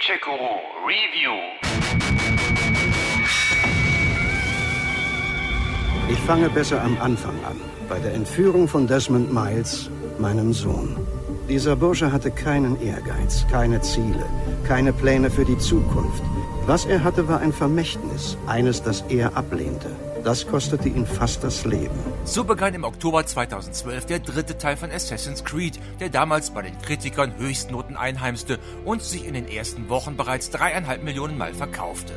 Gadget-Guru Review. Ich fange besser am Anfang an, bei der Entführung von Desmond Miles, meinem Sohn. Dieser Bursche hatte keinen Ehrgeiz, keine Ziele, keine Pläne für die Zukunft. Was er hatte, war ein Vermächtnis, eines, das er ablehnte. Das kostete ihn fast das Leben. So begann im Oktober 2012 der dritte Teil von Assassin's Creed, der damals bei den Kritikern Höchstnoten einheimste und sich in den ersten Wochen bereits dreieinhalb Millionen Mal verkaufte.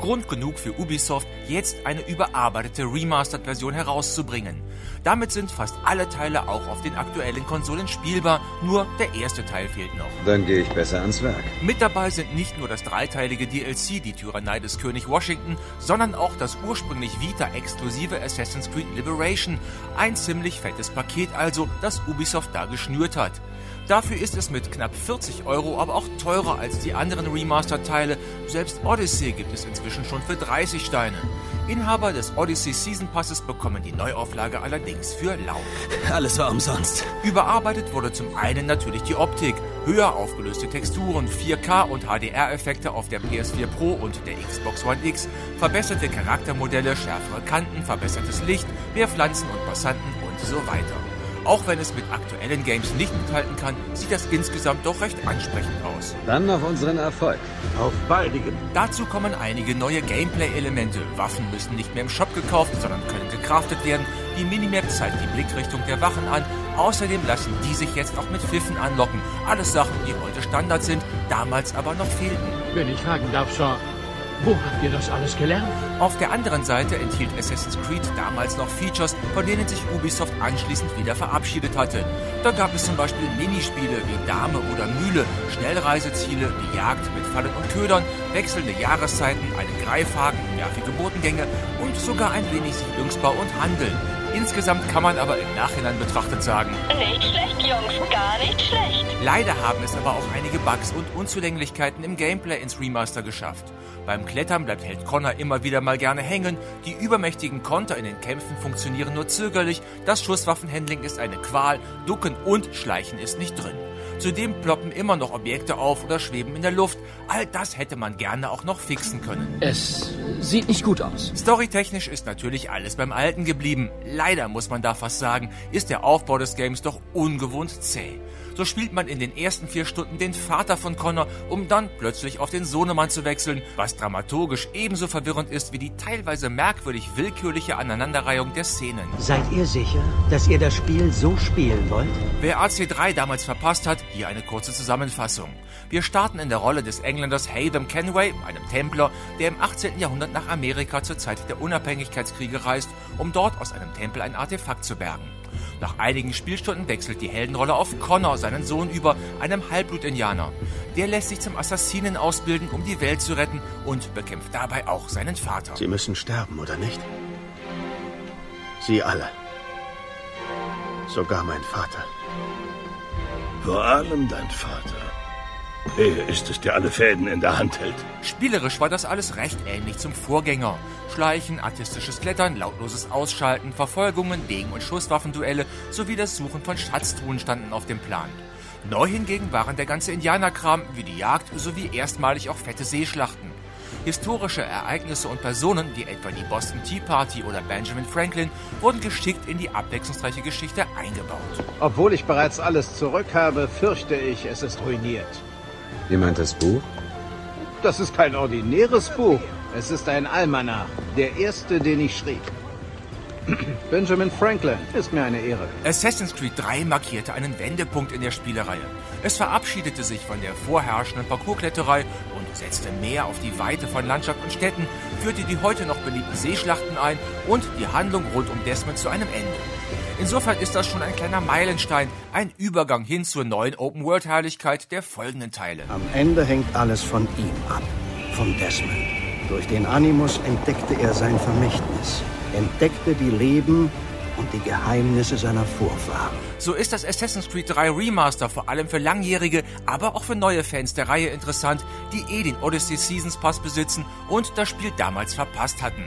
Grund genug für Ubisoft, jetzt eine überarbeitete Remastered-Version herauszubringen. Damit sind fast alle Teile auch auf den aktuellen Konsolen spielbar, nur der erste Teil fehlt noch. Dann gehe ich besser ans Werk. Mit dabei sind nicht nur das dreiteilige DLC Die Tyrannei des König Washington, sondern auch das ursprünglich Vita-exklusive Assassin's Creed Liberation. Ein ziemlich fettes Paket also, das Ubisoft da geschnürt hat. Dafür ist es mit knapp 40 Euro aber auch teurer als die anderen Remaster-Teile. Selbst Odyssey gibt es inzwischen schon für 30 Steine. Inhaber des Odyssey Season Passes bekommen die Neuauflage allerdings für lau. Alles war umsonst. Überarbeitet wurde zum einen natürlich die Optik. Höher aufgelöste Texturen, 4K und HDR-Effekte auf der PS4 Pro und der Xbox One X, verbesserte Charaktermodelle, schärfere Kanten, verbessertes Licht, mehr Pflanzen und Passanten und so weiter. Auch wenn es mit aktuellen Games nicht mithalten kann, sieht das insgesamt doch recht ansprechend aus. Dann noch unseren Erfolg. Auf baldigen. Dazu kommen einige neue Gameplay-Elemente. Waffen müssen nicht mehr im Shop gekauft, sondern können gecraftet werden. Die Minimap zeigt die Blickrichtung der Wachen an. Außerdem lassen die sich jetzt auch mit Pfiffen anlocken. Alles Sachen, die heute Standard sind, damals aber noch fehlten. Wenn ich fragen darf, Sean, wo habt ihr das alles gelernt? Auf der anderen Seite enthielt Assassin's Creed damals noch Features, von denen sich Ubisoft anschließend wieder verabschiedet hatte. Da gab es zum Beispiel Minispiele wie Dame oder Mühle, Schnellreiseziele, die Jagd mit Fallen und Ködern, wechselnde Jahreszeiten, einen Greifhaken, nervige Botengänge und sogar ein wenig Siedlungsbau und Handel. Insgesamt kann man aber im Nachhinein betrachtet sagen, Nicht schlecht, Jungs, gar nicht schlecht. Leider haben es aber auch einige Bugs und Unzulänglichkeiten im Gameplay ins Remaster geschafft. Beim Klettern bleibt Held Connor immer wieder mal gerne hängen, die übermächtigen Konter in den Kämpfen funktionieren nur zögerlich, das Schusswaffenhandling ist eine Qual, Ducken und Schleichen ist nicht drin. Zudem ploppen immer noch Objekte auf oder schweben in der Luft. All das hätte man gerne auch noch fixen können. Es sieht nicht gut aus. Storytechnisch ist natürlich alles beim Alten geblieben. Leider muss man da fast sagen, ist der Aufbau des Games doch ungewohnt zäh. So spielt man in den ersten vier Stunden den Vater von Connor, um dann plötzlich auf den Sohnemann zu wechseln, was dramaturgisch ebenso verwirrend ist wie die teilweise merkwürdig willkürliche Aneinanderreihung der Szenen. Seid ihr sicher, dass ihr das Spiel so spielen wollt? Wer AC3 damals verpasst hat, hier eine kurze Zusammenfassung. Wir starten in der Rolle des Engländers Haytham Kenway, einem Templer, der im 18. Jahrhundert nach Amerika zur Zeit der Unabhängigkeitskriege reist, um dort aus einem Tempel ein Artefakt zu bergen. Nach einigen Spielstunden wechselt die Heldenrolle auf Connor, seinen Sohn, über, einem Halbblut-Indianer. Der lässt sich zum Assassinen ausbilden, um die Welt zu retten und bekämpft dabei auch seinen Vater. Sie müssen sterben, oder nicht? Sie alle. Sogar mein Vater. Vor allem dein Vater. Er ist es, der alle Fäden in der Hand hält. Spielerisch war das alles recht ähnlich zum Vorgänger. Schleichen, artistisches Klettern, lautloses Ausschalten, Verfolgungen, Degen- und Schusswaffenduelle sowie das Suchen von Schatztruhen standen auf dem Plan. Neu hingegen waren der ganze Indianerkram wie die Jagd sowie erstmalig auch fette Seeschlachten. Historische Ereignisse und Personen, wie etwa die Boston Tea Party oder Benjamin Franklin, wurden geschickt in die abwechslungsreiche Geschichte eingebaut. Obwohl ich bereits alles zurück habe, fürchte ich, es ist ruiniert. Meint das Buch? Das ist kein ordinäres Buch. Es ist ein Almanach. Der erste, den ich schrieb. Benjamin Franklin ist mir eine Ehre. Assassin's Creed 3 markierte einen Wendepunkt in der Spielereihe. Es verabschiedete sich von der vorherrschenden Parcourskletterei und setzte mehr auf die Weite von Landschaft und Städten, führte die heute noch beliebten Seeschlachten ein und die Handlung rund um Desmond zu einem Ende. Insofern ist das schon ein kleiner Meilenstein, ein Übergang hin zur neuen Open-World-Herrlichkeit der folgenden Teile. Am Ende hängt alles von ihm ab. Von Desmond. Durch den Animus entdeckte er sein Vermächtnis. Entdeckte die Leben und die Geheimnisse seiner Vorfahren. So ist das Assassin's Creed 3 Remaster vor allem für langjährige, aber auch für neue Fans der Reihe interessant, die eh den Odyssey Seasons Pass besitzen und das Spiel damals verpasst hatten.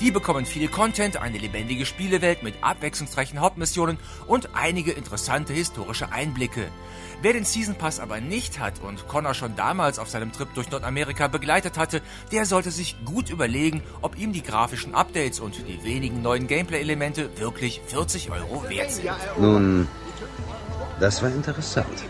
Die bekommen viel Content, eine lebendige Spielewelt mit abwechslungsreichen Hauptmissionen und einige interessante historische Einblicke. Wer den Season Pass aber nicht hat und Connor schon damals auf seinem Trip durch Nordamerika begleitet hatte, der sollte sich gut überlegen, ob ihm die grafischen Updates und die wenigen neuen Gameplay-Elemente wirklich 40 Euro wert sind. Nun, das war interessant.